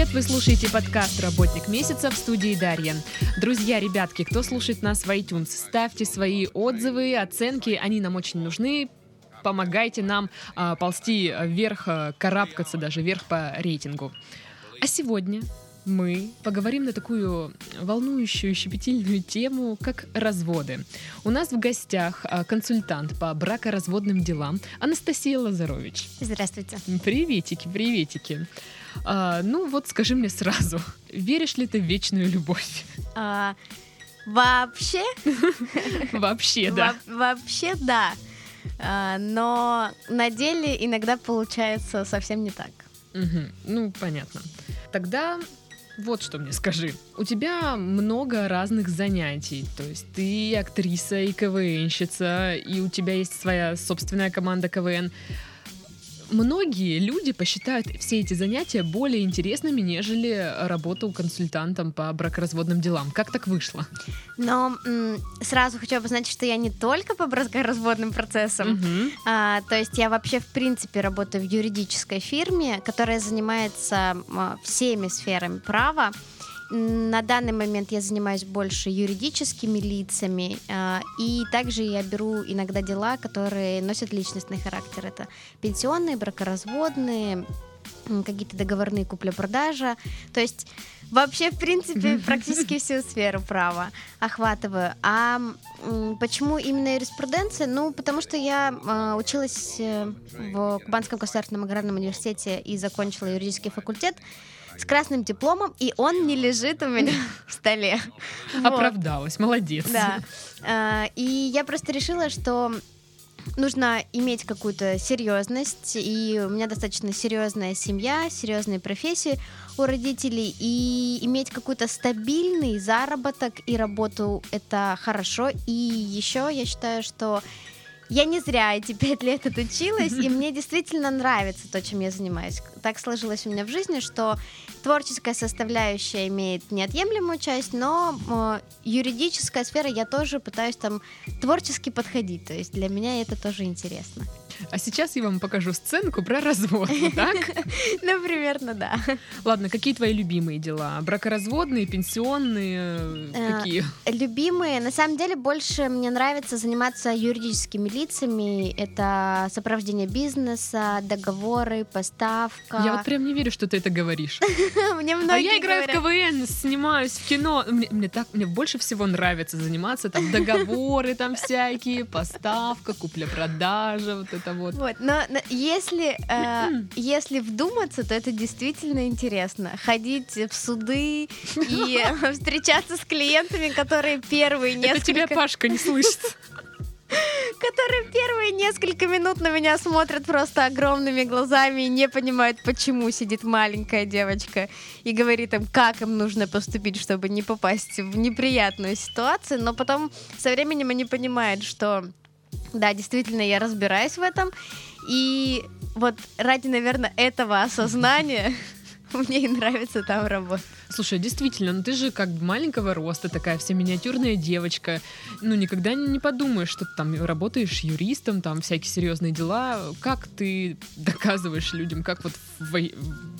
привет! Вы слушаете подкаст «Работник месяца» в студии Дарья. Друзья, ребятки, кто слушает нас в iTunes, ставьте свои отзывы, оценки, они нам очень нужны. Помогайте нам а, ползти вверх, а, карабкаться даже вверх по рейтингу. А сегодня мы поговорим на такую волнующую, щепетильную тему, как разводы. У нас в гостях а, консультант по бракоразводным делам Анастасия Лазарович. Здравствуйте. Приветики, приветики. А, ну вот скажи мне сразу, веришь ли ты в вечную любовь? А, вообще? Вообще, да. Во- вообще, да. А, но на деле иногда получается совсем не так. Ну, понятно. Тогда вот что мне скажи. У тебя много разных занятий. То есть ты актриса, и КВНщица, и у тебя есть своя собственная команда КВН. Многие люди посчитают все эти занятия более интересными, нежели работу консультантом по бракоразводным делам. Как так вышло? Но сразу хочу обозначить, что я не только по бракоразводным процессам. Мгм. А, то есть я вообще в принципе работаю в юридической фирме, которая занимается м, всеми сферами права. На данный момент я занимаюсь больше юридическими лицами, а, и также я беру иногда дела, которые носят личностный характер. Это пенсионные, бракоразводные, какие-то договорные купля-продажа. То есть вообще, в принципе, практически всю сферу права охватываю. А почему именно юриспруденция? Ну, потому что я а, училась э, в Кубанском государственном аграрном университете и закончила юридический факультет с красным дипломом, и он не лежит у меня в столе. Оправдалась, молодец. Да. А, И я просто решила, что нужно иметь какую-то серьезность, и у меня достаточно серьезная семья, серьезные профессии у родителей, и иметь какой-то стабильный заработок и работу это хорошо. И еще я считаю, что я не зря эти пять лет отучилась, и мне действительно нравится то, чем я занимаюсь. Так сложилось у меня в жизни, что творческая составляющая имеет неотъемлемую часть, но э, юридическая сфера я тоже пытаюсь там творчески подходить. То есть для меня это тоже интересно. А сейчас я вам покажу сценку про развод. Вот так? Ну, примерно, да. Ладно, какие твои любимые дела? Бракоразводные, пенсионные? Э, Какие? Любимые, на самом деле, больше мне нравится заниматься юридическими лицами. Это сопровождение бизнеса, договоры, поставка. Я вот прям не верю, что ты это говоришь. Мне А многие я играю в КВН, снимаюсь в кино. Мне, мне так, мне больше всего нравится заниматься там договоры там всякие, поставка, купля-продажа, вот это вот. Вот, но, но если, э, если вдуматься, то это действительно интересно. Ходить в суды и встречаться с клиентами, которые первые Это тебя несколько, Пашка не слышит. которые первые несколько минут на меня смотрят просто огромными глазами и не понимают, почему сидит маленькая девочка и говорит им, как им нужно поступить, чтобы не попасть в неприятную ситуацию. Но потом со временем они понимают, что да, действительно, я разбираюсь в этом. И вот ради, наверное, этого осознания мне и нравится там работать. Слушай, действительно, ну ты же как бы маленького роста, такая вся миниатюрная девочка. Ну, никогда не подумаешь, что ты там работаешь юристом, там всякие серьезные дела. Как ты доказываешь людям, как вот вой-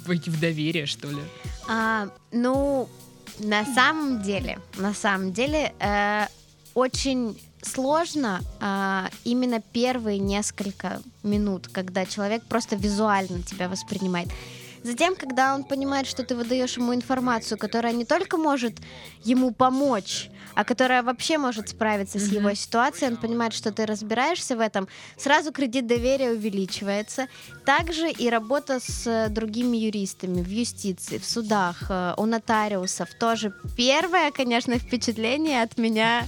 войти в доверие, что ли? А, ну, на самом деле, на самом деле, э, очень сложно а, именно первые несколько минут, когда человек просто визуально тебя воспринимает. Затем, когда он понимает, что ты выдаешь ему информацию, которая не только может ему помочь, а которая вообще может справиться с его ситуацией, он понимает, что ты разбираешься в этом, сразу кредит доверия увеличивается. Также и работа с э, другими юристами в юстиции, в судах, э, у нотариусов тоже. Первое, конечно, впечатление от меня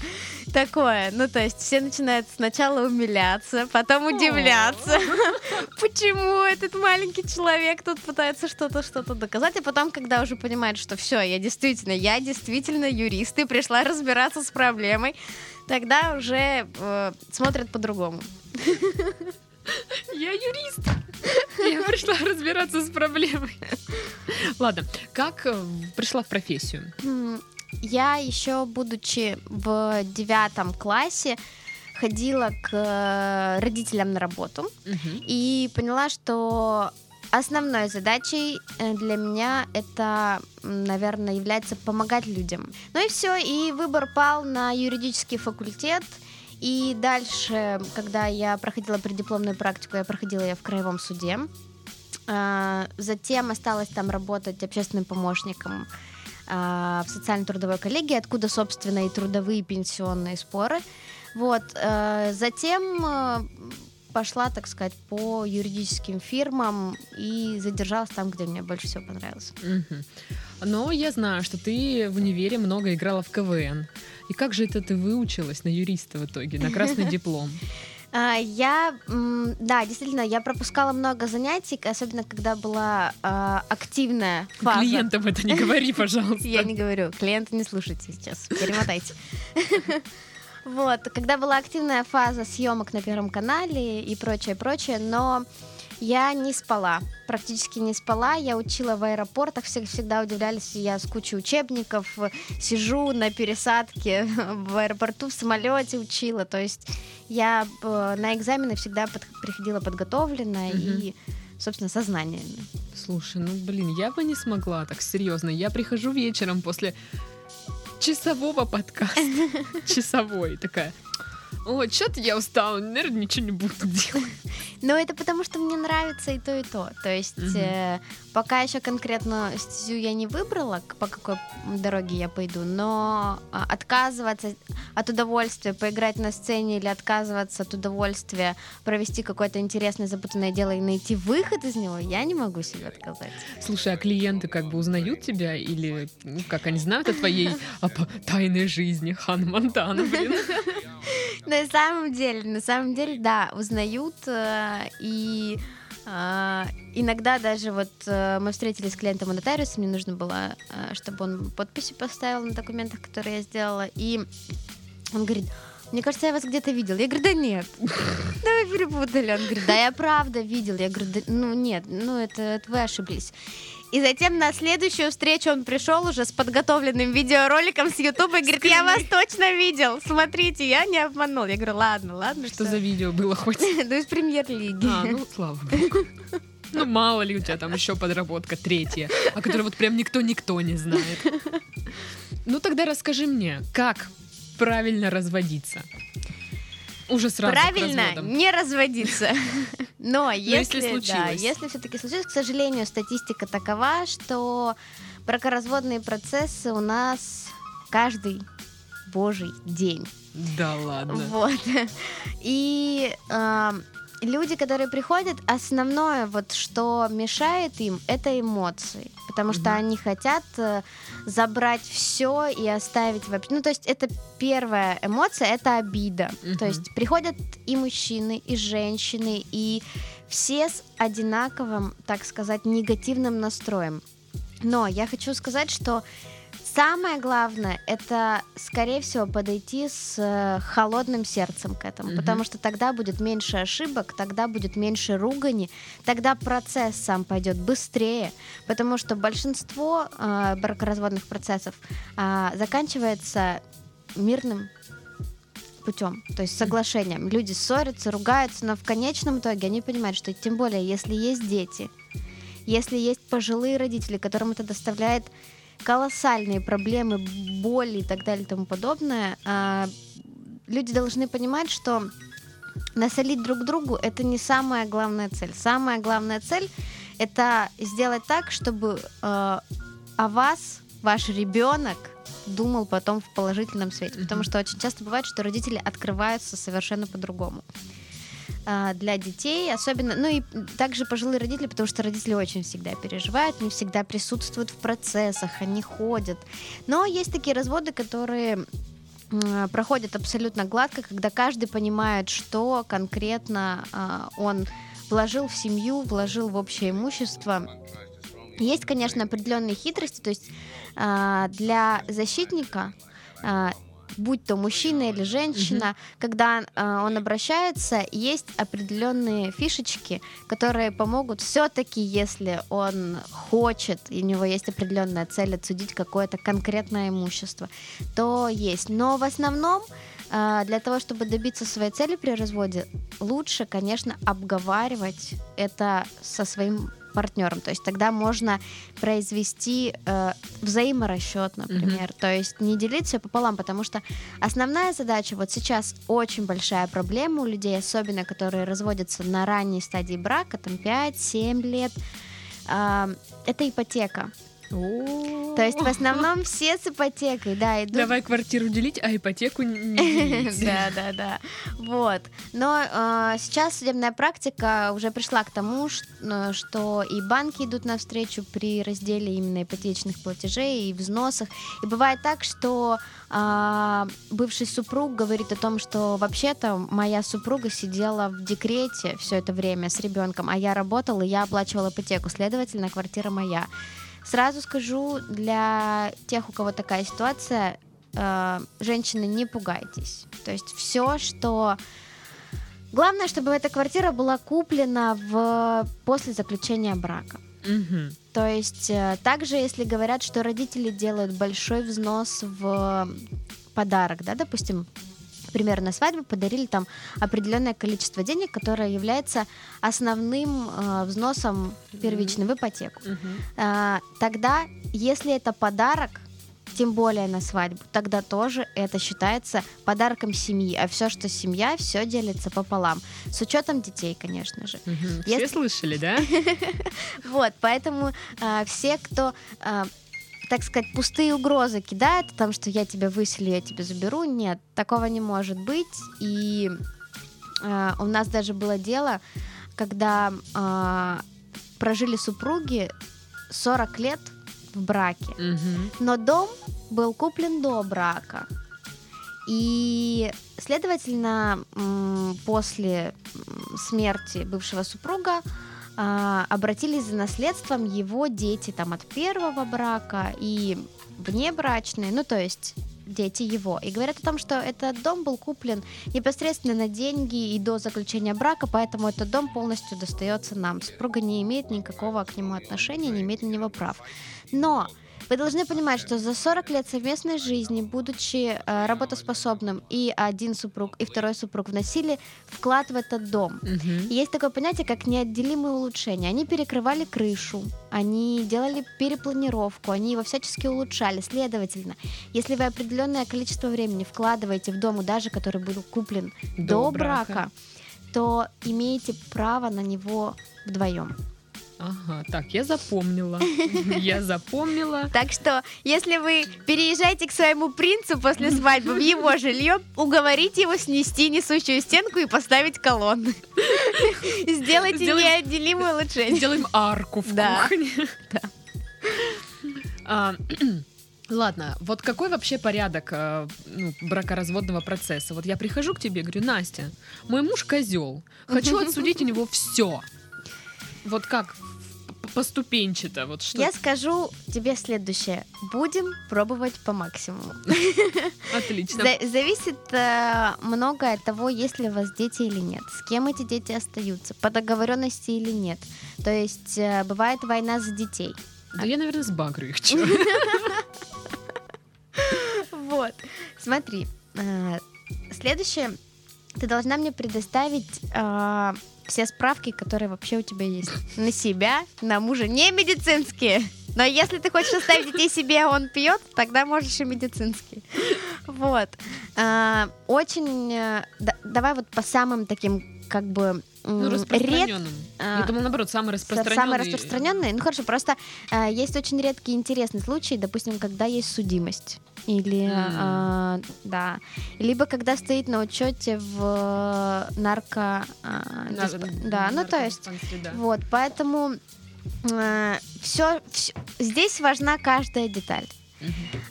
такое. Ну, то есть все начинают сначала умиляться, потом удивляться, почему этот маленький человек тут пытается что-то, что-то доказать, а потом, когда уже понимает, что все, я действительно, я действительно юрист и пришла разбираться с проблемой, тогда уже э, смотрят по-другому. Я юрист. Я пришла разбираться с проблемой. Ладно, как э, пришла в профессию? Я еще, будучи в девятом классе, ходила к э, родителям на работу Мгм. и поняла, что основной задачей э, для меня это, наверное, является помогать людям. Ну и все, и выбор пал на юридический факультет. И дальше, когда я проходила преддипломную практику, я проходила ее в краевом суде. А, затем осталось там работать общественным помощником в социально-трудовой коллегии, откуда, собственно, и трудовые и пенсионные споры. Вот. Э, затем э, пошла, так сказать, по юридическим фирмам и задержалась там, где мне больше всего понравилось. Мгм. Но я знаю, что ты в универе много играла в КВН. И как же это ты выучилась на юриста в итоге, на красный диплом? А, Я, да, действительно, я пропускала много занятий, особенно когда была а, активная фаза. Клиентам это не говори, пожалуйста. Я не говорю, клиенты не слушайте сейчас, перемотайте. Вот, когда была активная фаза съемок на Первом канале и прочее, прочее, но я не спала, практически не спала. Я учила в аэропортах, все всегда удивлялись, я с кучей учебников э, сижу на пересадке в аэропорту, в самолете учила. То есть я э, на экзамены всегда под- приходила подготовленная Мгм. и, собственно, сознаниями. Слушай, ну блин, я бы не смогла так серьезно. Я прихожу вечером после часового подкаста. Часовой такая. Ой, что-то я устала, наверное, ничего не буду делать. Но это потому, что мне нравится и то, и то. То есть Мгм. э, пока еще конкретно стезю я не выбрала, по какой дороге я пойду, но а, отказываться от удовольствия поиграть на сцене или отказываться от удовольствия провести какое-то интересное запутанное дело и найти выход из него, я не могу себе отказать. Слушай, а клиенты как бы узнают тебя или ну, как они знают о твоей о тайной жизни Хан Монтана, блин? На самом деле, на самом деле, да, узнают э, и а, иногда даже вот э, мы встретились с клиентом у нотариуса, мне нужно было, э, чтобы он подписи поставил на документах, которые я сделала, и он говорит, мне кажется, я вас где-то видел. Я говорю, да нет. Да вы перепутали. Он говорит, да я правда видел. Я говорю, да, ну нет, ну это, это вы ошиблись. И затем на следующую встречу он пришел уже с подготовленным видеороликом с Ютуба и говорит, я вас точно видел. Смотрите, я не обманул. Я говорю, ладно, ладно. Что за видео было хоть? Ну, из премьер-лиги. А, ну, слава богу. Ну, мало ли у тебя там еще подработка третья, о которой вот прям никто-никто не знает. Ну, тогда расскажи мне, как правильно разводиться? Уже сразу Правильно, не разводиться. Но если если, да, случилось. если все-таки случилось, к сожалению, статистика такова, что бракоразводные процессы у нас каждый божий день. Да ладно. Вот. И эм, люди, которые приходят, основное, вот что мешает им, это эмоции. Потому что Мгм. они хотят э, забрать все и оставить вообще. Ну, то есть, это первая эмоция, это обида. Мгм. То есть приходят и мужчины, и женщины, и все с одинаковым, так сказать, негативным настроем. Но я хочу сказать, что самое главное это, скорее всего, подойти с э, холодным сердцем к этому, Мгм. потому что тогда будет меньше ошибок, тогда будет меньше ругани, тогда процесс сам пойдет быстрее, потому что большинство э, бракоразводных процессов а, заканчивается мирным путем, то есть соглашением. Люди ссорятся, ругаются, но в конечном итоге они понимают, что тем более, если есть дети, если есть пожилые родители, которым это доставляет колоссальные проблемы, боли и так далее и тому подобное, а, люди должны понимать, что насолить друг другу это не самая главная цель. Самая главная цель это сделать так, чтобы э, о вас ваш ребенок думал потом в положительном свете. Потому что очень часто бывает, что родители открываются совершенно по-другому а, для детей, особенно, ну и также пожилые родители, потому что родители очень всегда переживают, не всегда присутствуют в процессах, они ходят. Но есть такие разводы, которые проходят абсолютно гладко, когда каждый понимает, что конкретно а, он вложил в семью, вложил в общее имущество. Есть, конечно, определенные хитрости, то есть а, для защитника будь то мужчина или женщина, когда а, он обращается, есть определенные фишечки, которые помогут все-таки, если он хочет, и у него есть определенная цель отсудить какое-то конкретное имущество, то есть. Но в основном а, для того, чтобы добиться своей цели при разводе, лучше, конечно, обговаривать это со своим партнером. То есть тогда можно произвести э, взаиморасчет, например. Мгм. То есть не делить все пополам, потому что основная задача вот сейчас очень большая проблема у людей, особенно которые разводятся на ранней стадии брака, там 5-7 лет, а, это ипотека. То есть в основном все с ипотекой, да, идут Давай квартиру делить, а ипотеку не делить. Да, да, да. Вот. Но э, сейчас судебная практика уже пришла к тому, э, что и банки идут навстречу при разделе именно ипотечных платежей и взносах. И бывает так, что а, бывший супруг говорит о том, что вообще-то моя супруга сидела в декрете все это время с ребенком, а я работала, и я оплачивала ипотеку, следовательно, квартира моя. Сразу скажу, для тех, у кого такая ситуация, э, женщины, не пугайтесь. То есть все, что... Главное, чтобы эта квартира была куплена в... после заключения брака. Мгм. То есть э, также, если говорят, что родители делают большой взнос в подарок, да, допустим, например, на свадьбу подарили там определенное количество денег, которое является основным э, взносом первичным в ипотеку. Мгм. А, тогда, если это подарок, тем более на свадьбу, тогда тоже это считается подарком семьи. А все, что семья, все делится пополам. С учетом детей, конечно же. Мгм. Если- Все слышали, да? Вот, поэтому а, все, кто, а, так сказать, пустые угрозы кидает о том, что я тебя выселю, я тебя заберу, нет, такого не может быть. И а, у нас даже было дело, когда а, прожили супруги 40 лет в браке. Мгм. Но дом был куплен до брака. И, следовательно, после смерти бывшего супруга а, обратились за наследством его дети там от первого брака и внебрачные, ну то есть дети его. И говорят о том, что этот дом был куплен непосредственно на деньги и до заключения брака, поэтому этот дом полностью достается нам. Супруга не имеет никакого к нему отношения, не имеет на него прав. Но вы должны понимать, что за 40 лет совместной жизни, будучи э, работоспособным, и один супруг, и второй супруг вносили вклад в этот дом. И Есть такое понятие, как неотделимые улучшения. Они перекрывали крышу, они делали перепланировку, они его всячески улучшали. Следовательно, если вы определенное количество времени вкладываете в дом, даже который был куплен до, До брака, брака. то имеете право на него вдвоем. Ага, так, я запомнила. Я запомнила. Так что, если вы переезжаете к своему принцу после свадьбы в его жилье, уговорите его снести несущую стенку и поставить колонны. Сделайте неотделимое улучшение. Сделаем арку в кухне. А, Ладно, вот какой вообще порядок а, ну, бракоразводного процесса? Вот я прихожу к тебе, говорю, Настя, мой муж козел, хочу отсудить у него все. Вот как поступенчато, вот что? Я скажу тебе следующее. Будем пробовать по максимуму. Отлично. За- зависит э, многое от того, есть ли у вас дети или нет, с кем эти дети остаются, по договоренности или нет. То есть э, бывает война за детей. Да я, наверное, сбагрю их. Вот. Смотри, э, следующее. Ты должна мне предоставить все справки, которые вообще у тебя есть. На себя, на мужа. Не медицинские. Но если ты хочешь оставить детей себе, а он пьет, тогда можешь и медицинские. Вот. Э, Очень... э, да- Давай вот по самым таким, как бы... Ну, м, ред- распространенным. а, Я думала, наоборот, самый Са- распространенный. Самые распространенные. Ну хорошо, просто э, есть очень редкие интересные случаи, допустим, когда есть судимость. Или, э, да, либо когда стоит на учете в э, нарко... э, На- дисп- да, ну то есть, да. вот, поэтому все, здесь важна каждая деталь.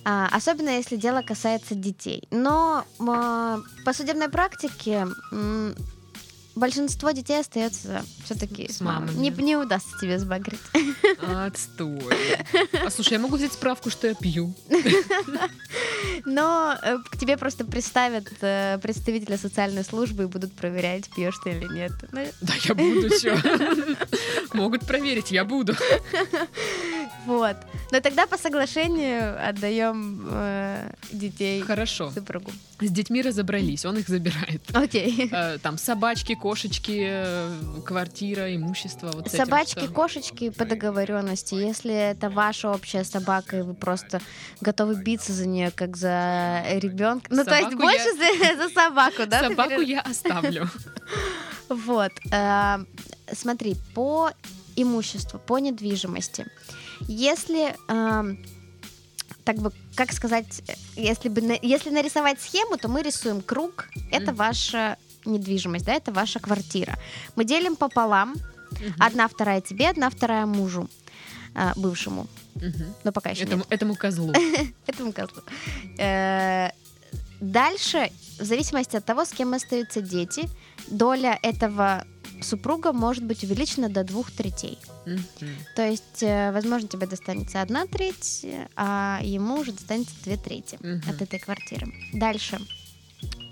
А, особенно если дело касается детей. Но по судебной практике м, большинство детей остается все-таки С с мамой. Не, не удастся тебе сбагрить. Отстой. А слушай, я могу взять справку, что я пью. Но э, к тебе просто представят э, представителя социальной службы и будут проверять, пьешь ты или нет. Да, я буду, чё. Могут проверить, я буду. Вот. Но тогда по соглашению отдаем э, детей Хорошо. супругу. С детьми разобрались, он их забирает. Окей. Э, Там собачки, кошечки, э, квартира, имущество. Вот этим Собачки, что? кошечки по договоренности. Если это ваша общая собака, и вы просто готовы биться за нее, как за ребенка. Ну, то есть Собаку больше за, за собаку, да? Собаку я оставлю. Вот. э, смотри, по имуществу, по недвижимости. Если, эм, так бы, как сказать, э, если, бы, если нарисовать схему, то мы рисуем круг. Это ваша недвижимость, да, это ваша квартира. Мы делим пополам. Мгм. Одна вторая тебе, одна вторая мужу э, бывшему. Мгм. Но пока еще Этому, нет. этому козлу. Этому козлу. Э, Дальше, в зависимости от того, с кем остаются дети, доля этого супруга может быть увеличена до двух третей. Мгм. То есть, э, возможно, тебе достанется одна треть, а ему уже достанется две трети Мгм. от этой квартиры. Дальше.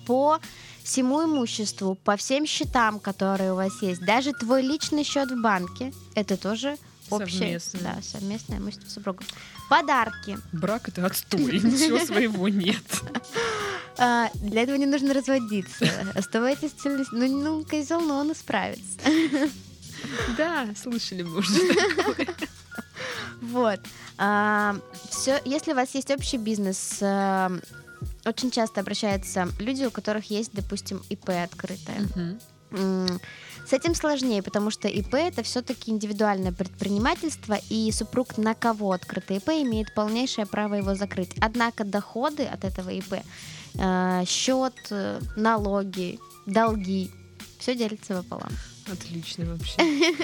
По всему имуществу, по всем счетам, которые у вас есть, даже твой личный счет в банке, это тоже общее Совместно. да, совместное имущество супруга. Подарки. Брак это отстой, ничего своего нет. А, для этого не нужно разводиться. Оставайтесь цельность. Ну, ну, козел, но он исправится. Да, слышали мы уже. Вот. все, если у вас есть общий бизнес, а, очень часто обращаются люди, у которых есть, допустим, ИП открытое. Мгм. С этим сложнее, потому что ИП это все-таки индивидуальное предпринимательство, и супруг на кого открыто ИП имеет полнейшее право его закрыть. Однако доходы от этого ИП, э, счет, э, налоги, долги, все делится пополам. Отлично вообще.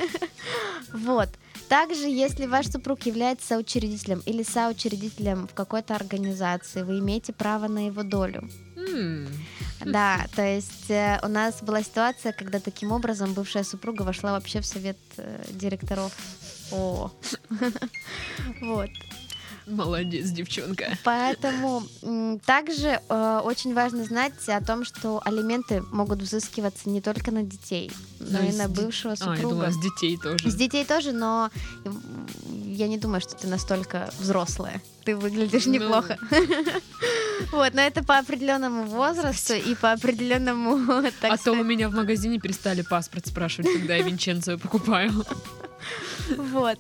Вот. Также, если ваш супруг является соучредителем или соучредителем в какой-то организации, вы имеете право на его долю. Да, то есть э, у нас была ситуация, когда таким образом бывшая супруга вошла вообще в совет э, директоров. О. Вот. Молодец, девчонка. Поэтому также э, очень важно знать о том, что алименты могут взыскиваться не только на детей, но Ну, и на бывшего А, я супруга. думала, с детей тоже. С детей тоже, но я не думаю, что ты настолько взрослая. Ты выглядишь Ну. неплохо. Вот, но это по определенному возрасту и по определенному, А то у меня в магазине перестали паспорт спрашивать, когда я Винченцо покупаю. Вот.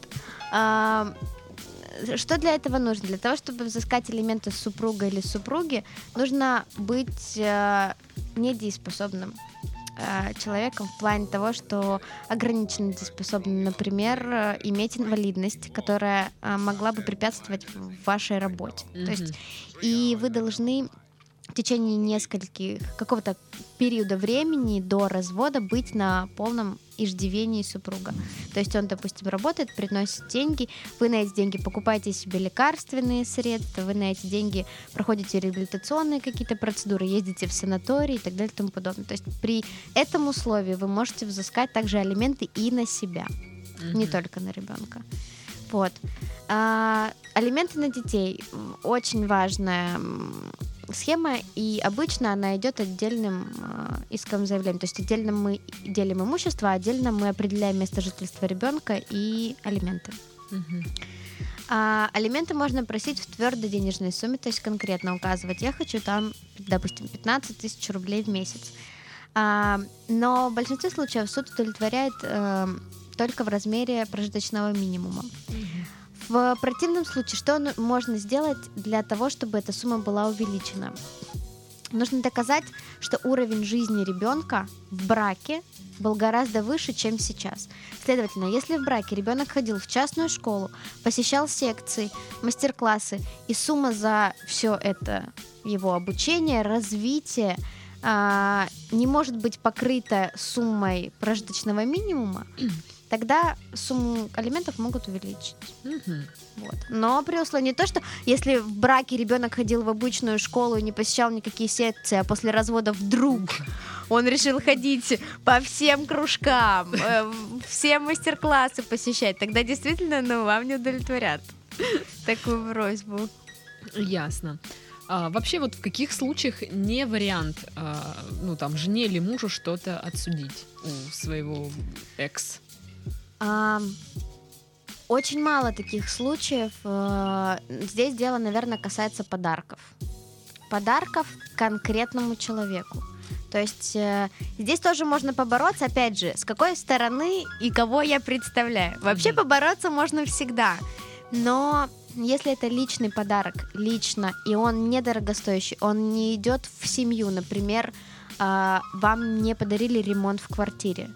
Что для этого нужно? Для того, чтобы взыскать элементы супруга или супруги, нужно быть э, недееспособным э, человеком в плане того, что ограниченно дееспособным, например, э, иметь инвалидность, которая э, могла бы препятствовать вашей работе. То есть и вы должны в течение нескольких какого-то периода времени до развода быть на полном иждивении супруга. То есть он, допустим, работает, приносит деньги, вы на эти деньги покупаете себе лекарственные средства, вы на эти деньги проходите реабилитационные какие-то процедуры, ездите в санаторий и так далее и тому подобное. То есть при этом условии вы можете взыскать также алименты и на себя, Мгм. не только на ребенка. Вот. А, алименты на детей очень важная схема, и обычно она идет отдельным э, иском заявлением. То есть отдельно мы делим имущество, а отдельно мы определяем место жительства ребенка и алименты. Мгм. А алименты можно просить в твердой денежной сумме, то есть конкретно указывать, я хочу там, допустим, 15 тысяч рублей в месяц. А, но в большинстве случаев суд удовлетворяет э, только в размере прожиточного минимума. Мгм. В противном случае, что можно сделать для того, чтобы эта сумма была увеличена? Нужно доказать, что уровень жизни ребенка в браке был гораздо выше, чем сейчас. Следовательно, если в браке ребенок ходил в частную школу, посещал секции, мастер-классы, и сумма за все это его обучение, развитие а, не может быть покрыта суммой прожиточного минимума, тогда сумму алиментов могут увеличить. Мгм. Вот. Но при условии то, что если в браке ребенок ходил в обычную школу и не посещал никакие секции, а после развода вдруг он решил ходить по всем кружкам, э, все мастер-классы посещать, тогда действительно ну, вам не удовлетворят такую просьбу. Ясно. А, вообще, вот в каких случаях не вариант, а, ну там, жене или мужу что-то отсудить у своего экс? А, очень мало таких случаев. Э, Здесь дело, наверное, касается подарков. Подарков конкретному человеку. То есть э, здесь тоже можно побороться, опять же, с какой стороны и кого я представляю. Вообще побороться можно всегда, но если это личный подарок, лично, и он недорогостоящий, он не идет в семью, например, а, вам не подарили ремонт в квартире.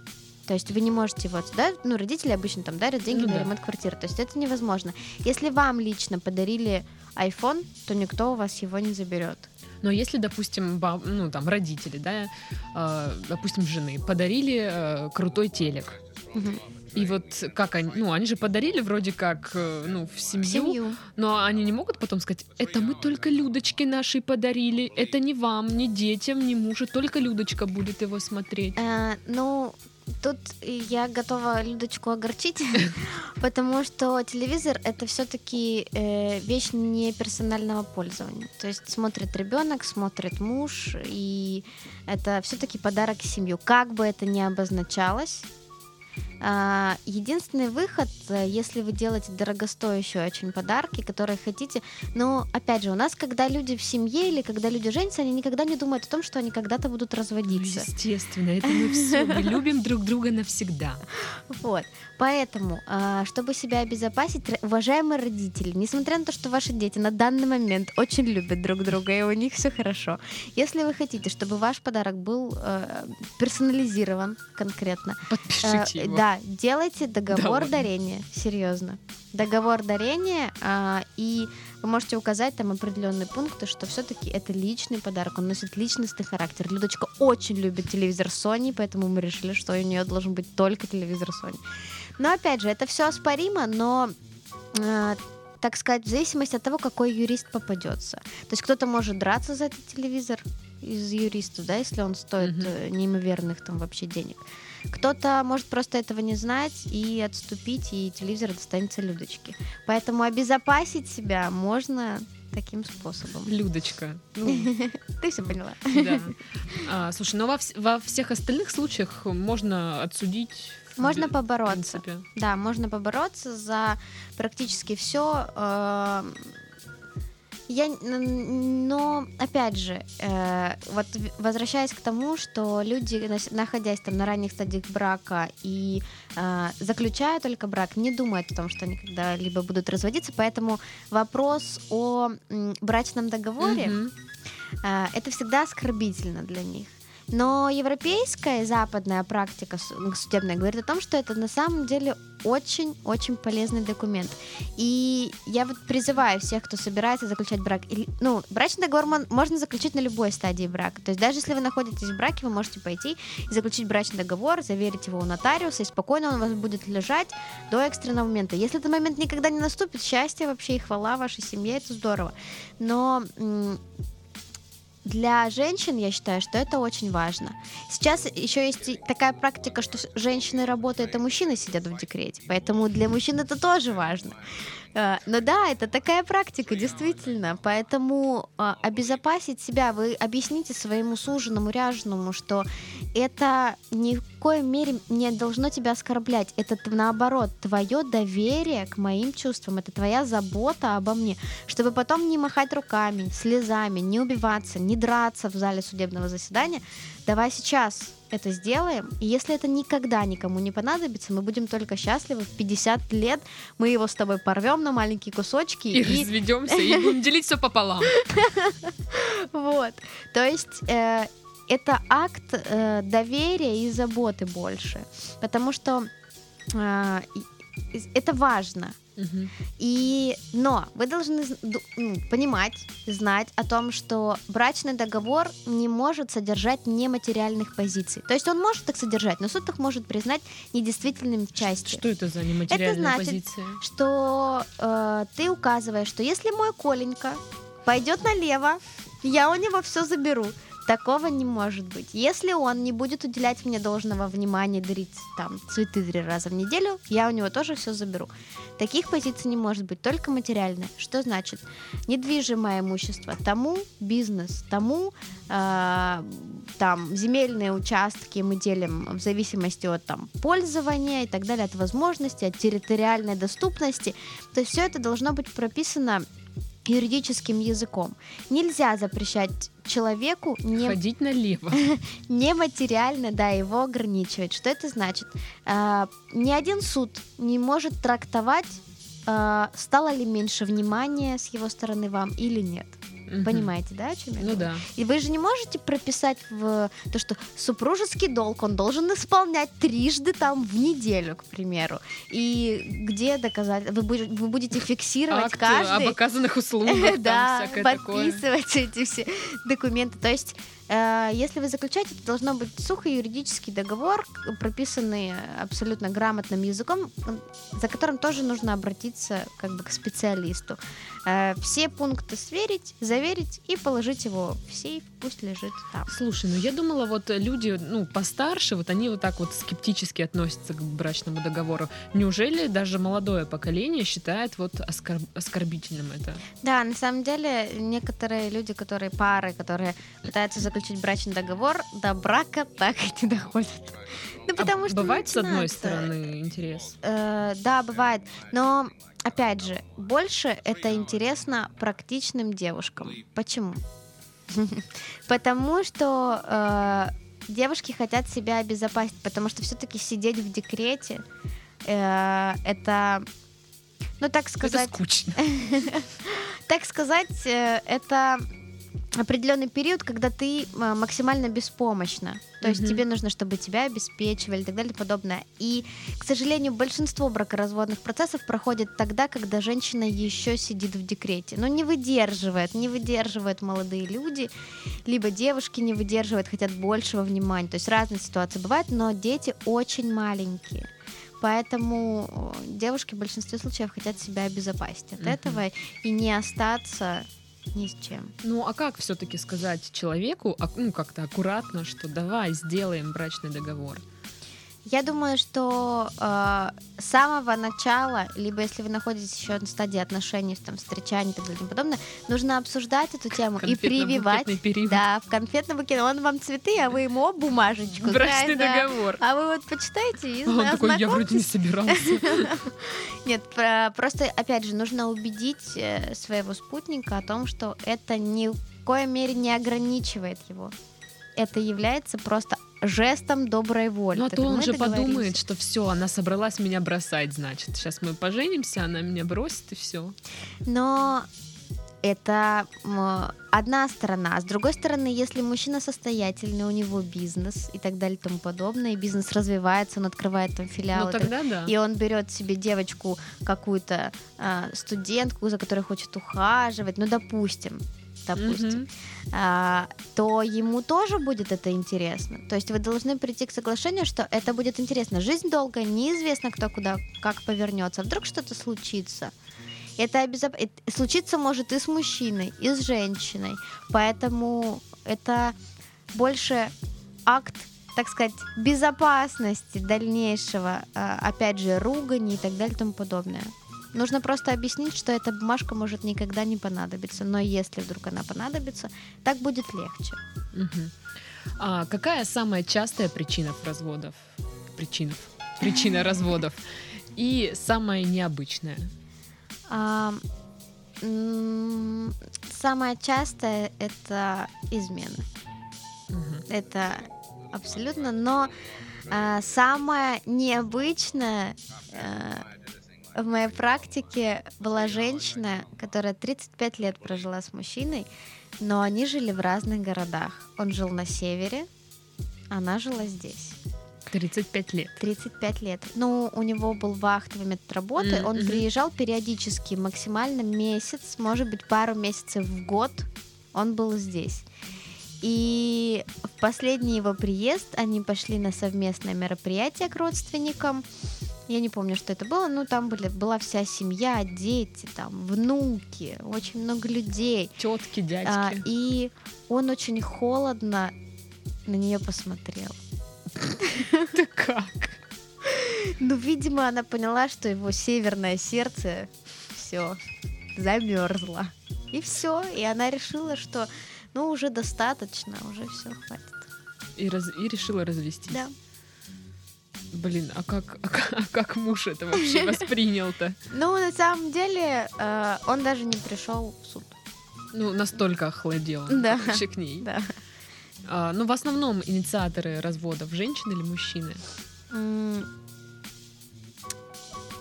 То есть вы не можете вот, да, ну, родители обычно там дарят деньги Ну на да. ремонт квартиры. То есть это невозможно. Если вам лично подарили iPhone, то никто у вас его не заберет. Но если, допустим, ба- ну там родители, да, э, допустим, жены подарили э, крутой телек, и вот как они, ну они же подарили вроде как, э, ну в В семью, семью. но они не могут потом сказать, это мы только Людочке нашей подарили, это не вам, не детям, не мужу, только Людочка будет его смотреть. Э, ну, тут я готова Людочку огорчить, потому что телевизор это все-таки вещь не персонального пользования. То есть смотрит ребенок, смотрит муж, и это все-таки подарок семью. Как бы это ни обозначалось, Единственный выход, э, если вы делаете дорогостоящие очень подарки, которые хотите, но опять же, у нас, когда люди в семье или когда люди женятся, они никогда не думают о том, что они когда-то будут Ну, разводиться. естественно, это мы все, мы любим друг друга навсегда. Вот. Поэтому, а, чтобы себя обезопасить, уважаемые родители, несмотря на то, что ваши дети на данный момент очень любят друг друга и у них все хорошо, если вы хотите, чтобы ваш подарок был э, персонализирован конкретно, э, Подпишите его. да, делайте договор ладно. дарения, серьезно. Договор дарения, а, и вы можете указать там определенные пункты, что все-таки это личный подарок, он носит личностный характер. Людочка очень любит телевизор Sony, поэтому мы решили, что у нее должен быть только телевизор Sony. Но опять же, это все оспоримо, но э, так сказать, в зависимости от того, какой юрист попадется. То есть кто-то может драться за этот телевизор из юристов, да, если он стоит э, неимоверных там вообще денег. Кто-то может просто этого не знать и отступить, и телевизор достанется Людочке. Поэтому обезопасить себя можно таким способом. Людочка. Ну, Ты все поняла. да. А, слушай, но вс- во всех остальных случаях можно отсудить. Можно в побороться. Да, можно побороться за практически все. Я, н- но опять же, э, вот возвращаясь к тому, что люди, находясь там на ранних стадиях брака и э, заключая только брак, не думают о том, что они когда-либо будут разводиться, поэтому вопрос о м, брачном договоре а, это всегда оскорбительно для них. Но европейская и западная практика ну, судебная говорит о том, что это на самом деле очень-очень полезный документ. И я вот призываю всех, кто собирается заключать брак. Ну, брачный договор можно заключить на любой стадии брака. То есть даже если вы находитесь в браке, вы можете пойти и заключить брачный договор, заверить его у нотариуса, и спокойно он у вас будет лежать до экстренного момента. Если этот момент никогда не наступит, счастье вообще и хвала вашей семье, это здорово. Но для женщин я считаю, что это очень важно. Сейчас еще есть такая практика, что женщины работают, а мужчины сидят в декрете. Поэтому для мужчин это тоже важно. Э, Но да, это такая практика, действительно. Поэтому э, обезопасить себя, вы объясните своему суженому, ряженому, что это ни в коей мере не должно тебя оскорблять. Это наоборот, твое доверие к моим чувствам, это твоя забота обо мне, чтобы потом не махать руками, слезами, не убиваться, не драться в зале судебного заседания. Давай сейчас это сделаем, и если это никогда никому не понадобится, мы будем только счастливы. В 50 лет мы его с тобой порвем на маленькие кусочки И разведемся, и будем делить все пополам. Вот. То есть э, это акт э, доверия и заботы больше. Потому что э, это важно. И, но вы должны м, понимать, знать о том, что брачный договор не может содержать нематериальных позиций. То есть он может их содержать, но суд их может признать недействительными в части. Что это за нематериальная значит, позиция? Что э, ты указываешь, что если мой Коленька пойдет налево, я у него все заберу. Такого не может быть. Если он не будет уделять мне должного внимания, дарить там цветы три раза в неделю, я у него тоже все заберу. Таких позиций не может быть, только материальное. Что значит? Недвижимое имущество тому бизнес, тому э, там земельные участки мы делим в зависимости от там пользования и так далее, от возможностей, от территориальной доступности. То есть все это должно быть прописано юридическим языком. Нельзя запрещать человеку не... Ходить налево. нематериально, да, его ограничивать. Что это значит? А, ни один суд не может трактовать, а, стало ли меньше внимания с его стороны вам или нет. Угу. Понимаете, да, о чем я Ну да. И вы же не можете прописать в то, что супружеский долг он должен исполнять трижды там в неделю, к примеру. И где доказать? Вы, будете, вы будете фиксировать Акты каждый... об оказанных услугах, да, подписывать эти все документы. То есть если вы заключаете, это должно быть сухой юридический договор, прописанный абсолютно грамотным языком, за которым тоже нужно обратиться как бы к специалисту. Э, все пункты сверить, заверить и положить его в сейф, пусть лежит там. Слушай, ну я думала, вот люди, ну, постарше, вот они вот так вот скептически относятся к брачному договору. Неужели даже молодое поколение считает вот оскорб... оскорбительным это? Да, на самом деле некоторые люди, которые пары, которые пытаются заключить заключить брачный договор, до брака так и не доходят. Ну, а потому а что бывает с одной стороны интерес? Э, да, бывает. Но опять же, больше это интересно практичным девушкам. Почему? Потому что э, девушки хотят себя обезопасить, потому что все-таки сидеть в декрете э, это, ну так сказать, это скучно. так сказать, э, это определенный период, когда ты а, максимально беспомощна. То mm-hmm. есть тебе нужно, чтобы тебя обеспечивали и так далее и подобное. И, к сожалению, большинство бракоразводных процессов проходит тогда, когда женщина еще сидит в декрете. Но не выдерживает, не выдерживают молодые люди, либо девушки не выдерживают, хотят большего внимания. То есть разные ситуации бывают, но дети очень маленькие. Поэтому девушки в большинстве случаев хотят себя обезопасить от mm-hmm. этого и не остаться ни с чем. Ну, а как все-таки сказать человеку, ну, как-то аккуратно, что давай сделаем брачный договор? Я думаю, что э, с самого начала, либо если вы находитесь еще на стадии отношений, там, встречаний и так далее и подобное, нужно обсуждать эту тему и прививать. Период. Да, в конфетном букете. Он вам цветы, а вы ему бумажечку. Брачный да, договор. А вы вот почитайте и а Он такой, я вроде не собирался. Нет, просто, опять же, нужно убедить э, своего спутника о том, что это ни в коей мере не ограничивает его это является просто жестом доброй воли. Ну а то он же подумает, что все, она собралась меня бросать, значит. Сейчас мы поженимся, она меня бросит и все. Но это одна сторона. А с другой стороны, если мужчина состоятельный, у него бизнес и так далее и тому подобное, и бизнес развивается, он открывает там филиал, ну, тогда да. и он берет себе девочку какую-то э, студентку, за которой хочет ухаживать, ну допустим, допустим, mm-hmm. а, то ему тоже будет это интересно. То есть вы должны прийти к соглашению, что это будет интересно. Жизнь долгая, неизвестно, кто куда, как повернется. Вдруг что-то случится. Это обезоп... случиться может и с мужчиной, и с женщиной. Поэтому это больше акт так сказать, безопасности дальнейшего, а, опять же, ругани и так далее и тому подобное. Нужно просто объяснить, что эта бумажка может никогда не понадобиться, но если вдруг она понадобится, так будет легче. Угу. А какая самая частая причина разводов? Причинов. Причина разводов. И самая необычная? А, самая частая это измена. Угу. Это абсолютно, но а, самое необычное а, в моей практике была женщина, которая 35 лет прожила с мужчиной, но они жили в разных городах. Он жил на севере, она жила здесь. 35 лет. 35 лет. Ну, у него был вахтовый метод работы. Mm-hmm. Он приезжал периодически, максимально месяц, может быть, пару месяцев в год он был здесь. И в последний его приезд они пошли на совместное мероприятие к родственникам. Я не помню, что это было, но там были, была вся семья, дети, там, внуки, очень много людей. Тетки, А, дядьки. и он очень холодно на нее посмотрел. Ты как? Ну, видимо, она поняла, что его северное сердце все замерзло. И все. И она решила, что ну уже достаточно, уже все хватит. И, раз- и решила развестись. Да. Блин, а как, а как, а как муж это вообще воспринял-то? Ну, на самом деле, э, он даже не пришел в суд. Ну, настолько охладел Да. вообще к ней. Да. А, ну, в основном инициаторы разводов женщины или мужчины?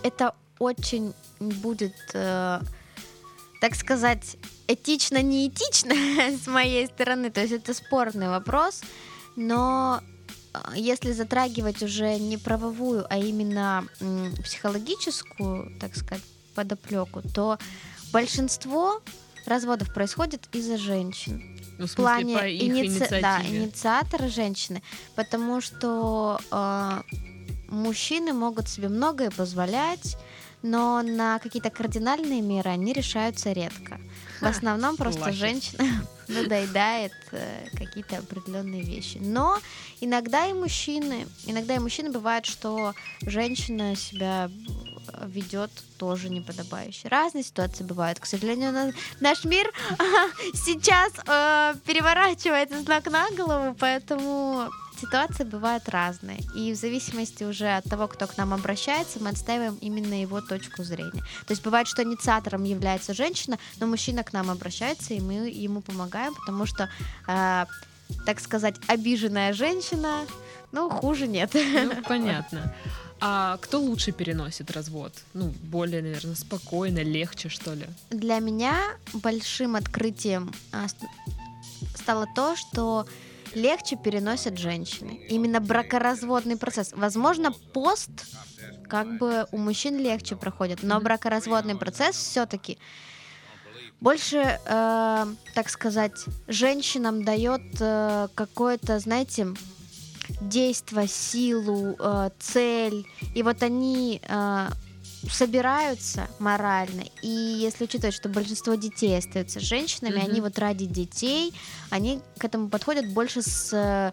Это очень будет, э, так сказать, этично-неэтично с моей стороны. То есть это спорный вопрос, но если затрагивать уже не правовую, а именно психологическую, так сказать, подоплеку, то большинство разводов происходит из-за женщин. Ну, в в плане по их иници- да, инициатора женщины, потому что э, мужчины могут себе многое позволять, но на какие-то кардинальные меры они решаются редко. В основном просто лахи. женщина надоедает э, какие-то определенные вещи. Но иногда и мужчины, иногда и мужчины бывает, что женщина себя ведет тоже неподобающе. Разные ситуации бывают. К сожалению, на- наш мир сейчас э, переворачивается с ног на голову, поэтому ситуации бывают разные. И в зависимости уже от того, кто к нам обращается, мы отстаиваем именно его точку зрения. То есть бывает, что инициатором является женщина, но мужчина к нам обращается, и мы ему помогаем, потому что, э, так сказать, обиженная женщина, ну, хуже нет. Ну, понятно. А кто лучше переносит развод? Ну, более, наверное, спокойно, легче, что ли? Для меня большим открытием а, ст- стало то, что легче переносят женщины. Именно бракоразводный процесс. Возможно, пост как бы у мужчин легче проходит, но бракоразводный процесс все-таки больше, э, так сказать, женщинам дает э, какое-то, знаете, действо, силу, э, цель. И вот они э, собираются морально. И если учитывать, что большинство детей остаются женщинами, Мгм. они вот ради детей, они к этому подходят больше с э,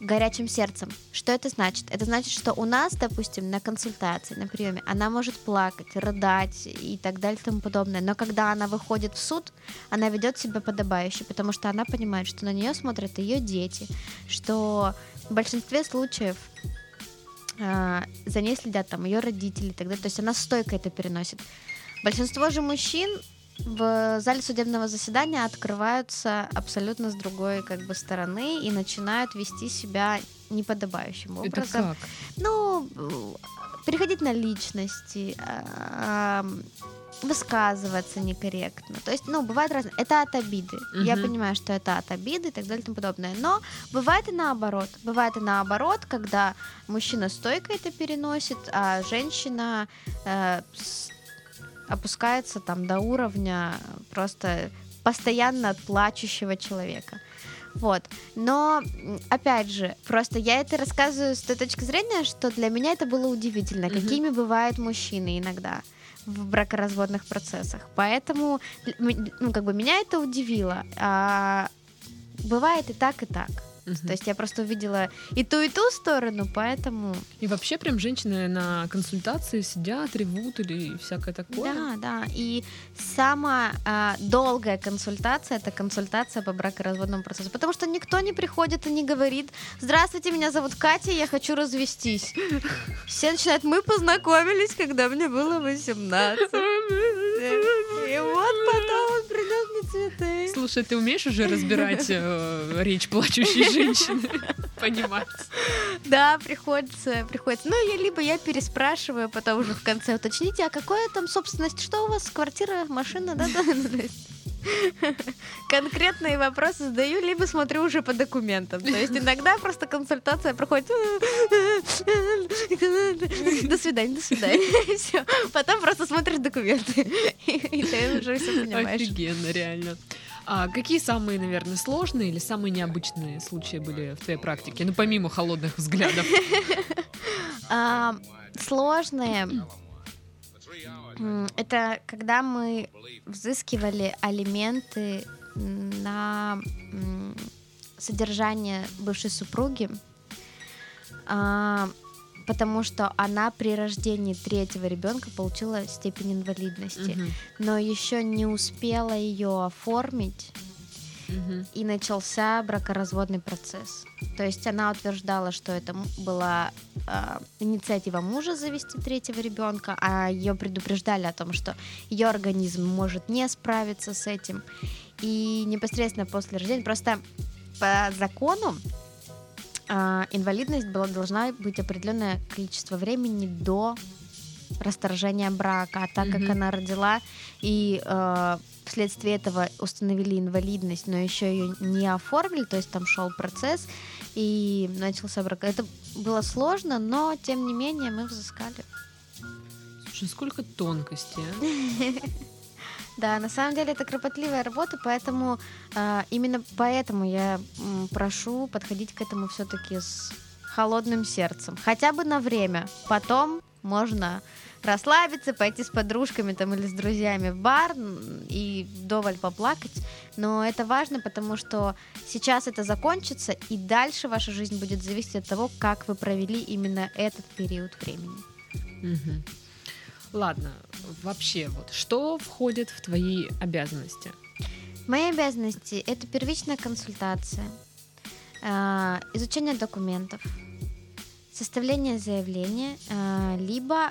горячим сердцем. Что это значит? Это значит, что у нас, допустим, на консультации, на приеме, она может плакать, рыдать и так далее и тому подобное. Но когда она выходит в суд, она ведет себя подобающе, потому что она понимает, что на нее смотрят ее дети, что в большинстве случаев за ней следят там ее родители и так далее. То есть она стойко это переносит. Большинство же мужчин в зале судебного заседания открываются абсолютно с другой как бы стороны и начинают вести себя неподобающим Это образом. как? Ну, переходить на личности, а, высказываться некорректно. То есть, ну, бывает разное. Это от обиды. Я Мгм. понимаю, что это от обиды и так далее и тому подобное. Но бывает и наоборот. Бывает и наоборот, когда мужчина стойко это переносит, а женщина э, опускается там до уровня просто постоянно плачущего человека. Вот. Но, опять же, просто я это рассказываю с той точки зрения, что для меня это было удивительно, Мгм. какими бывают мужчины иногда в бракоразводных процессах. Поэтому, ну, как бы меня это удивило. А, бывает и так, и так. Мгм. То есть я просто увидела и ту, и ту сторону, поэтому... И вообще прям женщины на консультации сидят, ревут или всякое такое? Да, да. И самая а, долгая консультация это консультация по бракоразводному процессу. Потому что никто не приходит и не говорит: Здравствуйте, меня зовут Катя, я хочу развестись. Все начинают, мы познакомились, когда мне было 18. И вот потом он принес мне цветы. Слушай, ты умеешь уже разбирать э, речь плачущей женщины? Понимать. Да, приходится, приходится. Ну, я либо я переспрашиваю, потом уже в конце уточните, а какое там собственность, что у вас, квартира, машина, да, да, есть Конкретные вопросы задаю, либо смотрю уже по документам. То есть иногда просто консультация проходит. До свидания, до свидания. Все. Потом просто смотришь документы. И ты уже все понимаешь. Офигенно, реально. А какие самые, наверное, сложные или самые необычные случаи были в твоей практике? Ну, помимо холодных взглядов. А, сложные это когда мы взыскивали алименты на содержание бывшей супруги, а, потому что она при рождении третьего ребенка получила степень инвалидности, Мгм. но еще не успела ее оформить Мгм. и начался бракоразводный процесс. То есть она утверждала, что это была а, инициатива мужа завести третьего ребенка, а ее предупреждали о том, что ее организм может не справиться с этим. И непосредственно после рождения, просто по закону а, инвалидность была, должна быть определенное количество времени до расторжения брака, а так как Мгм. она родила и э, вследствие этого установили инвалидность, но еще ее не оформили, то есть там шел процесс и начался брак. Это было сложно, но тем не менее мы взыскали. Слушай, сколько тонкостей, а? Да, на самом деле это кропотливая работа, поэтому э, именно поэтому я прошу подходить к этому все-таки с холодным сердцем, хотя бы на время. Потом можно расслабиться, пойти с подружками там или с друзьями в бар и вдоволь поплакать. Но это важно, потому что сейчас это закончится, и дальше ваша жизнь будет зависеть от того, как вы провели именно этот период времени. Мгм. Ладно, вообще, вот что входит в твои обязанности? Мои обязанности — это первичная консультация, э, изучение документов, составление заявления, э, либо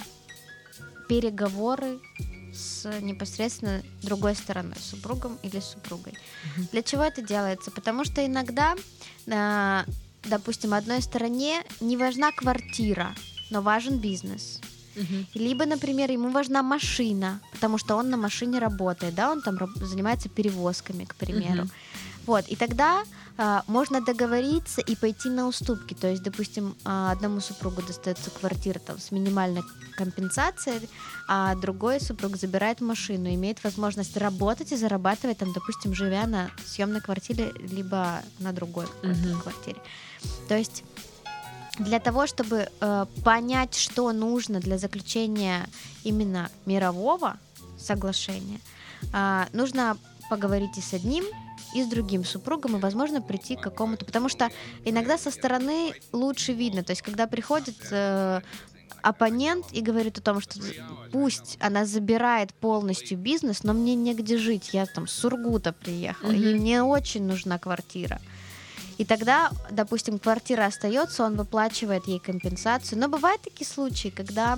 переговоры с непосредственно другой стороной, супругом или супругой. Для чего это делается? Потому что иногда, э, допустим, одной стороне не важна квартира, но важен бизнес. Мгм. Либо, например, ему важна машина, потому что он на машине работает, да, он там занимается перевозками, к примеру. Мгм. Вот, и тогда а, можно договориться и пойти на уступки. То есть, допустим, а, одному супругу достается квартира там с минимальной компенсацией, а другой супруг забирает машину, имеет возможность работать и зарабатывать там, допустим, живя на съемной квартире, либо на другой Мгм. квартире. То есть для того, чтобы э, понять, что нужно для заключения именно мирового соглашения, а, нужно поговорить и с одним, и с другим супругом, и, возможно, прийти к какому-то... Потому что иногда со стороны лучше видно. То есть, когда приходит э, оппонент и говорит о том, что пусть она забирает полностью бизнес, но мне негде жить. Я там с Сургута приехала, и Мгм. мне очень нужна квартира. И тогда, допустим, квартира остается, он выплачивает ей компенсацию. Но бывают такие случаи, когда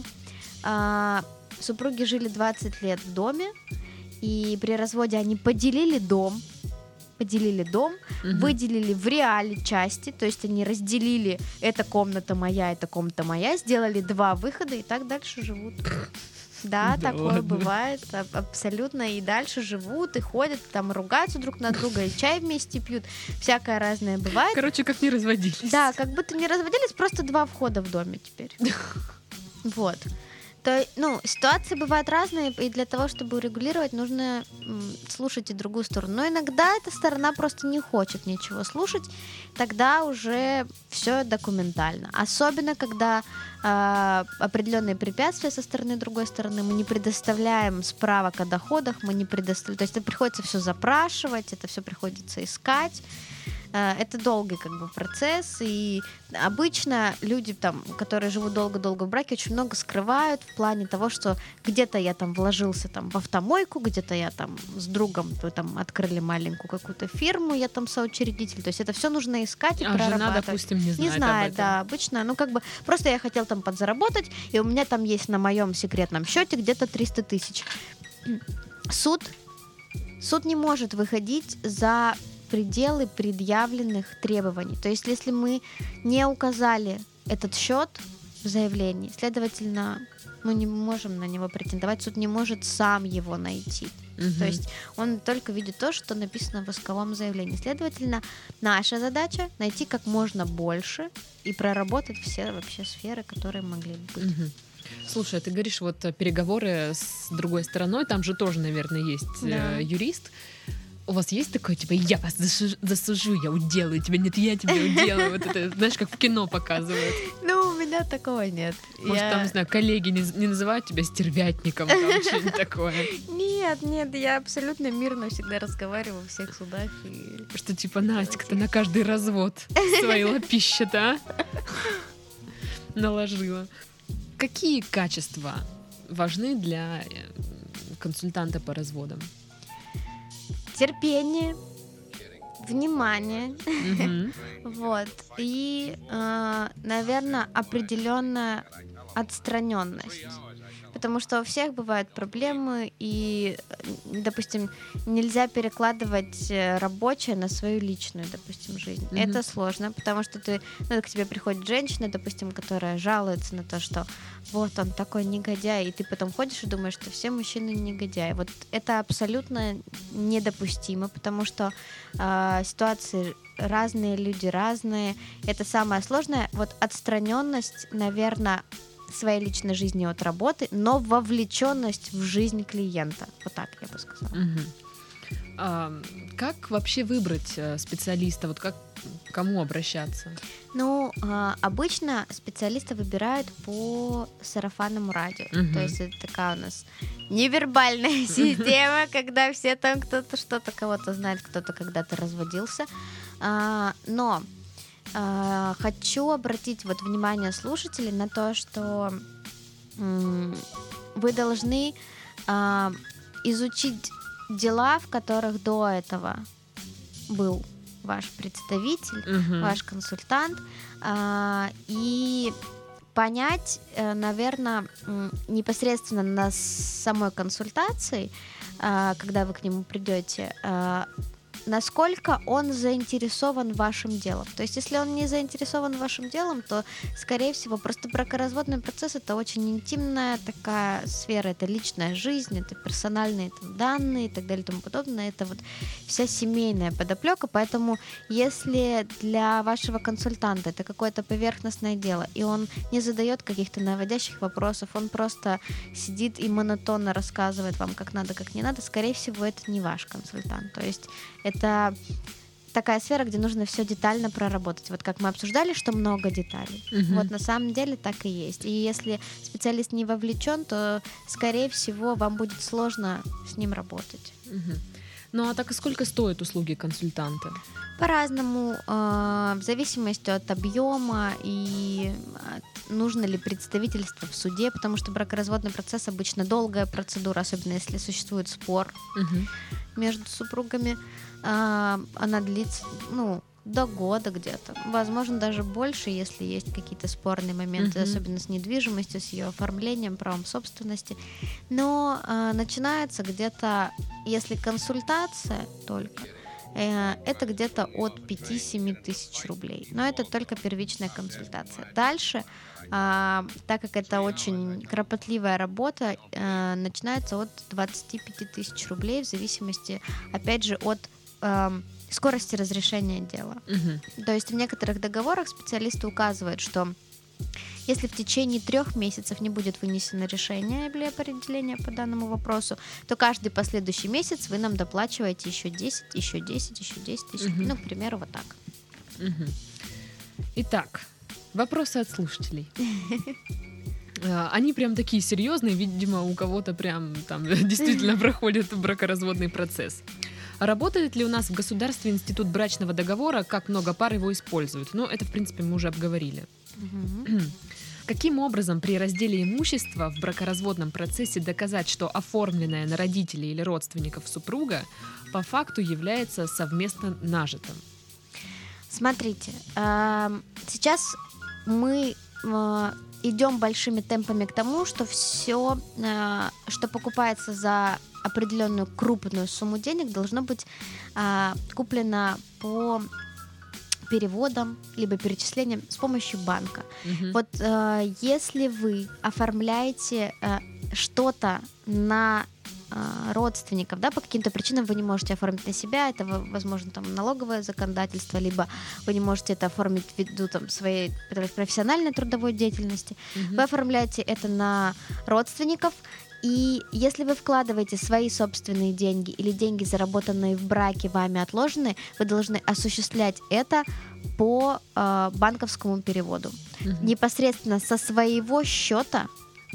а, супруги жили 20 лет в доме, и при разводе они поделили дом, поделили дом, Мгм. выделили в реале части, то есть они разделили эта комната моя, эта комната моя, сделали два выхода и так дальше живут. Да, Да такое ладно? бывает абсолютно. И дальше живут, и ходят, там ругаются друг на друга, и чай вместе пьют. Всякое разное бывает. Короче, как не разводились. Да, как будто не разводились, просто два входа в доме теперь. Вот. То, ну, ситуации бывают разные, и для того, чтобы урегулировать, нужно слушать и другую сторону. Но иногда эта сторона просто не хочет ничего слушать, тогда уже все документально. Особенно, когда а, определенные препятствия со стороны другой стороны, мы не предоставляем справок о доходах, мы не предоставляем, то есть это приходится все запрашивать, это все приходится искать. Э, Это долгий как бы процесс, и обычно люди, там, которые живут долго-долго в браке, очень много скрывают в плане того, что где-то я там вложился там в автомойку, где-то я там с другом то там открыли маленькую какую-то фирму, я там соучредитель, то есть это все нужно искать и А жена, прорабатывать. допустим, не знает Не об знает, этом. да, обычно, ну как бы просто я хотел там подзаработать, и у меня там есть на моем секретном счете где-то 300 тысяч. Суд, суд не может выходить за пределы предъявленных требований. То есть, если мы не указали этот счет в заявлении, следовательно, мы не можем на него претендовать, суд не может сам его найти. Мгм. То есть он только видит то, что написано в исковом заявлении. Следовательно, наша задача найти как можно больше и проработать все вообще сферы, которые могли бы быть. Мгм. Слушай, а ты говоришь, вот э, переговоры с другой стороной, там же тоже, наверное, есть э, Да. юрист. У вас есть такое, типа, я вас засу- засужу, я уделаю тебя, нет, я тебя уделаю. Вот это, знаешь, как в кино показывают. Ну, у меня такого нет. Может, Я- там, не знаю, коллеги не, не называют тебя стервятником, там что-нибудь такое. Нет, нет, я абсолютно мирно всегда разговариваю во всех судах. И... Что типа, Настя, ты на каждый развод свои лапища-то, а? Наложила. Какие качества важны для э, консультанта по разводам? Терпение, внимание, вот. И, наверное, определенная отстраненность. Потому что у всех бывают проблемы, и, э, допустим, нельзя перекладывать э, рабочее на свою личную, допустим, жизнь. Мгм. Это сложно, потому что ты, ну, к тебе приходит женщина, допустим, которая жалуется на то, что вот он такой негодяй, и ты потом ходишь и думаешь, что все мужчины негодяи. Вот это абсолютно недопустимо, потому что а, ситуации разные, люди разные. Это самое сложное. Вот отстраненность, наверное, своей личной жизни от работы, но вовлеченность в жизнь клиента. Вот так я бы сказала. Мгм. А, Как вообще выбрать э, специалиста? Вот как к кому обращаться? Ну, а, обычно специалисты выбирают по сарафанному радио. Мгм. То есть это такая у нас невербальная система, когда все там кто-то что-то кого-то знает, кто-то когда-то разводился. А, Но хочу обратить вот внимание слушателей на то, что вы должны а, изучить дела, в которых до этого был ваш представитель, Мгм. ваш консультант, а, и понять, наверное, непосредственно на самой консультации, а, когда вы к нему придете, а, насколько он заинтересован вашим делом. То есть, если он не заинтересован вашим делом, то, скорее всего, просто бракоразводный процесс это очень интимная такая сфера, это личная жизнь, это персональные там, данные и так далее и тому подобное. Это вот вся семейная подоплека, поэтому если для вашего консультанта это какое-то поверхностное дело, и он не задает каких-то наводящих вопросов, он просто сидит и монотонно рассказывает вам, как надо, как не надо, скорее всего, это не ваш консультант. То есть это такая сфера, где нужно все детально проработать. Вот как мы обсуждали, что много деталей. Мгм. Вот на самом деле так и есть. И если специалист не вовлечен, то, скорее всего, вам будет сложно с ним работать. Мгм. Ну а так и сколько стоят услуги консультанта? По-разному, э, в зависимости от объема и от нужно ли представительство в суде, потому что бракоразводный процесс обычно долгая процедура, особенно если существует спор Мгм. между супругами. А, Она длится, ну, до года где-то. Возможно, даже больше, если есть какие-то спорные моменты, Мгм. особенно с недвижимостью, с ее оформлением, правом собственности. Но а, начинается где-то, если консультация только, э, это где-то от 5-7 тысяч рублей. Но это только первичная консультация. Дальше, а, так как это очень кропотливая работа, э, начинается от 25 тысяч рублей в зависимости, опять же, от скорости разрешения дела. Мгм. То есть в некоторых договорах специалисты указывают, что если в течение трех месяцев не будет вынесено решение или определение по данному вопросу, то каждый последующий месяц вы нам доплачиваете еще 10, еще 10, еще 10 тысяч. Мгм. Ну, к примеру, вот так. Мгм. Итак, вопросы от слушателей. А, Они прям такие серьезные, видимо, у кого-то прям там действительно проходит бракоразводный процесс. Работает ли у нас в государстве институт брачного договора, как много пар его используют? Ну, это, в принципе, мы уже обговорили. Мгм. Каким образом при разделе имущества в бракоразводном процессе доказать, что оформленное на родителей или родственников супруга по факту является совместно нажитым? Смотрите, эм, сейчас мы э, идем большими темпами к тому, что все, что покупается за определенную крупную сумму денег, должно быть э, куплено по переводам либо перечислениям с помощью банка. Мгм. Вот э, если вы оформляете э, что-то на э, родственников, да, по каким-то причинам вы не можете оформить на себя, это, во- возможно, там налоговое законодательство, либо вы не можете это оформить ввиду там своей профессиональной трудовой деятельности, Мгм. вы оформляете это на родственников, И если вы вкладываете свои собственные деньги или деньги, заработанные в браке, вами отложены, вы должны осуществлять это по э, банковскому переводу. Мгм. Непосредственно со своего счета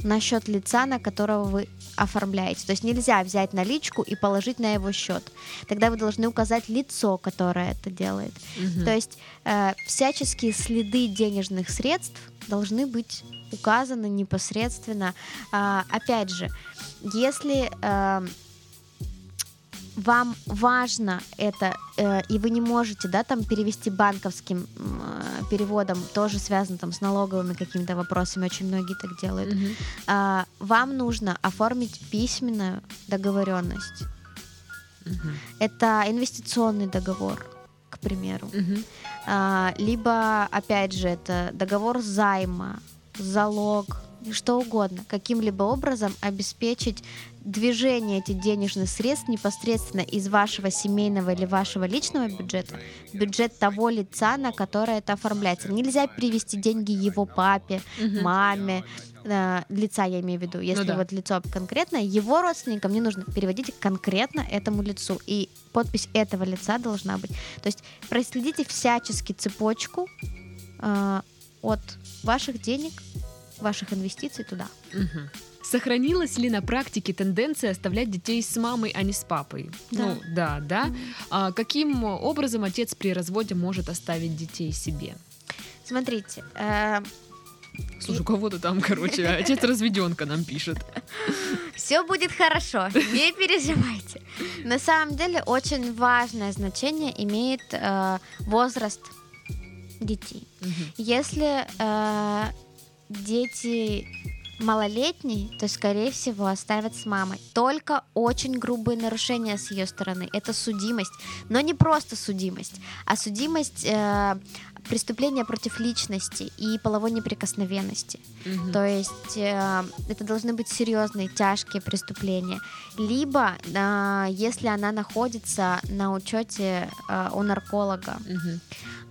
на счет лица, на которого вы оформляете. То есть нельзя взять наличку и положить на его счет. Тогда вы должны указать лицо, которое это делает. Мгм. То есть э, всяческие следы денежных средств должны быть указаны непосредственно. А, опять же, если э, вам важно это, э, и вы не можете, да, там перевести банковским э, переводом, тоже связано там с налоговыми какими-то вопросами, очень многие так делают. Мгм. А, вам нужно оформить письменную договоренность. Мгм. Это инвестиционный договор, к примеру. Мгм. А, либо, опять же, это договор займа, залог, что угодно, каким-либо образом обеспечить движение этих денежных средств непосредственно из вашего семейного или вашего личного бюджета, в бюджет того лица, на которое это оформляется. Нельзя перевести деньги его папе, маме, э, лица я имею в виду, если Ну да. вот лицо конкретное, его родственникам не нужно переводить конкретно этому лицу, и подпись этого лица должна быть. То есть проследите всячески цепочку э, от ваших денег, ваших инвестиций туда. Мгм. Сохранилась ли на практике тенденция оставлять детей с мамой, а не с папой? Да. Ну, да, да. А каким образом отец при разводе может оставить детей себе? Смотрите, э, Слушай, у кого-то там, короче, отец разведенка нам пишет. Все будет хорошо, не переживайте. На самом деле очень важное значение имеет э, возраст детей. Мгм. Если э, дети малолетние, то, скорее всего, оставят с мамой. Только очень грубые нарушения с ее стороны. Это судимость. Но не просто судимость, а судимость э, преступления против личности и половой неприкосновенности. Мгм. То есть э, это должны быть серьезные, тяжкие преступления. Либо, э, если она находится на учете э, у нарколога, Мгм.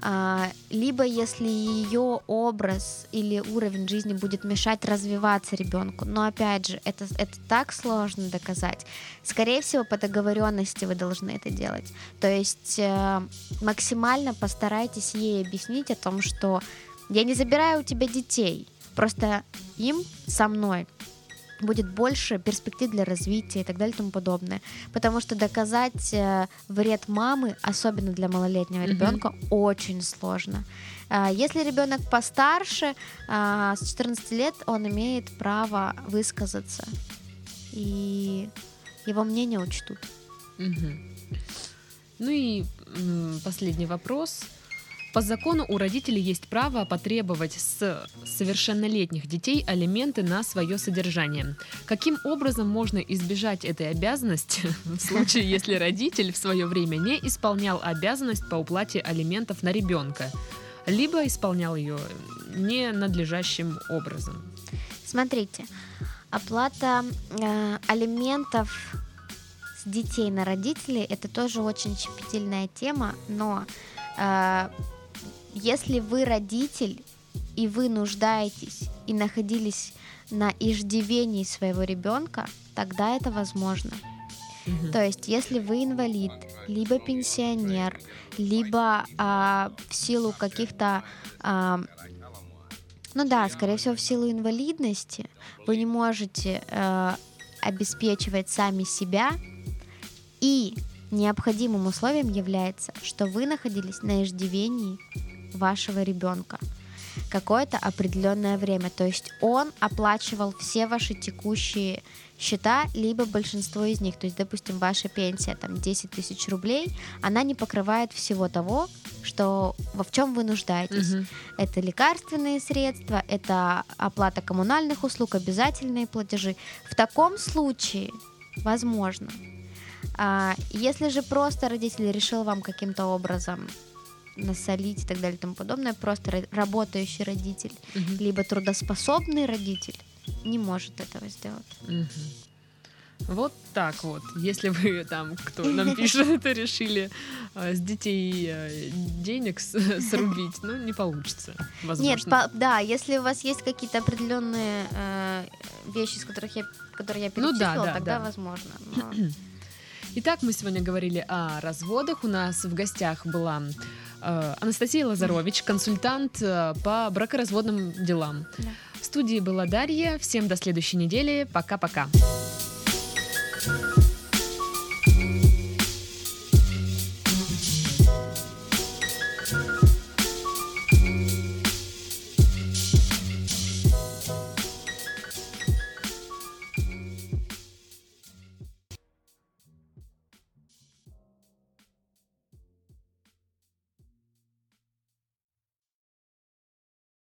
А, либо если ее образ или уровень жизни будет мешать развиваться ребенку. Но опять же, это, это так сложно доказать. Скорее всего, по договоренности вы должны это делать. То есть э, максимально постарайтесь ей объяснить о том, что я не забираю у тебя детей, просто им со мной будет больше перспектив для развития и так далее и тому подобное. Потому что доказать э, вред мамы, особенно для малолетнего ребенка, очень сложно. А, Если ребенок постарше, а, с 14 лет, он имеет право высказаться. И его мнение учтут. Мгм. Ну и последний вопрос. По закону у родителей есть право потребовать с совершеннолетних детей алименты на свое содержание. Каким образом можно избежать этой обязанности в случае, если родитель в свое время не исполнял обязанность по уплате алиментов на ребенка, либо исполнял ее ненадлежащим образом? Смотрите, оплата э, алиментов с детей на родителей это тоже очень щепетильная тема, но э, если вы родитель и вы нуждаетесь и находились на иждивении своего ребенка, тогда это возможно. То есть, если вы инвалид, либо пенсионер, либо а, в силу каких-то, а, ну да, скорее всего, в силу инвалидности, вы не можете э, обеспечивать сами себя, и необходимым условием является, что вы находились на иждивении вашего ребенка какое-то определенное время. То есть он оплачивал все ваши текущие счета, либо большинство из них. То есть, допустим, ваша пенсия там 10 тысяч рублей, она не покрывает всего того, что во в чем вы нуждаетесь. Мгм. Это лекарственные средства, это оплата коммунальных услуг, обязательные платежи. В таком случае, возможно, а, если же просто родитель решил вам каким-то образом насолить и так далее и тому подобное, просто ра- работающий родитель, Мгм. либо трудоспособный родитель не может этого сделать. Мгм. Вот так вот. Если вы там, кто нам пишет, это решили э, с детей э, денег с- срубить, ну, не получится, возможно. Нет, по- да, если у вас есть какие-то определенные э, вещи, с которых я, которые я Ну да, перечислила, да, тогда да. возможно. но- Итак, мы сегодня говорили о разводах. У нас в гостях была Анастасия Лазарович, консультант э, по бракоразводным делам. Да. В студии была Дарья. Всем до следующей недели. Пока-пока.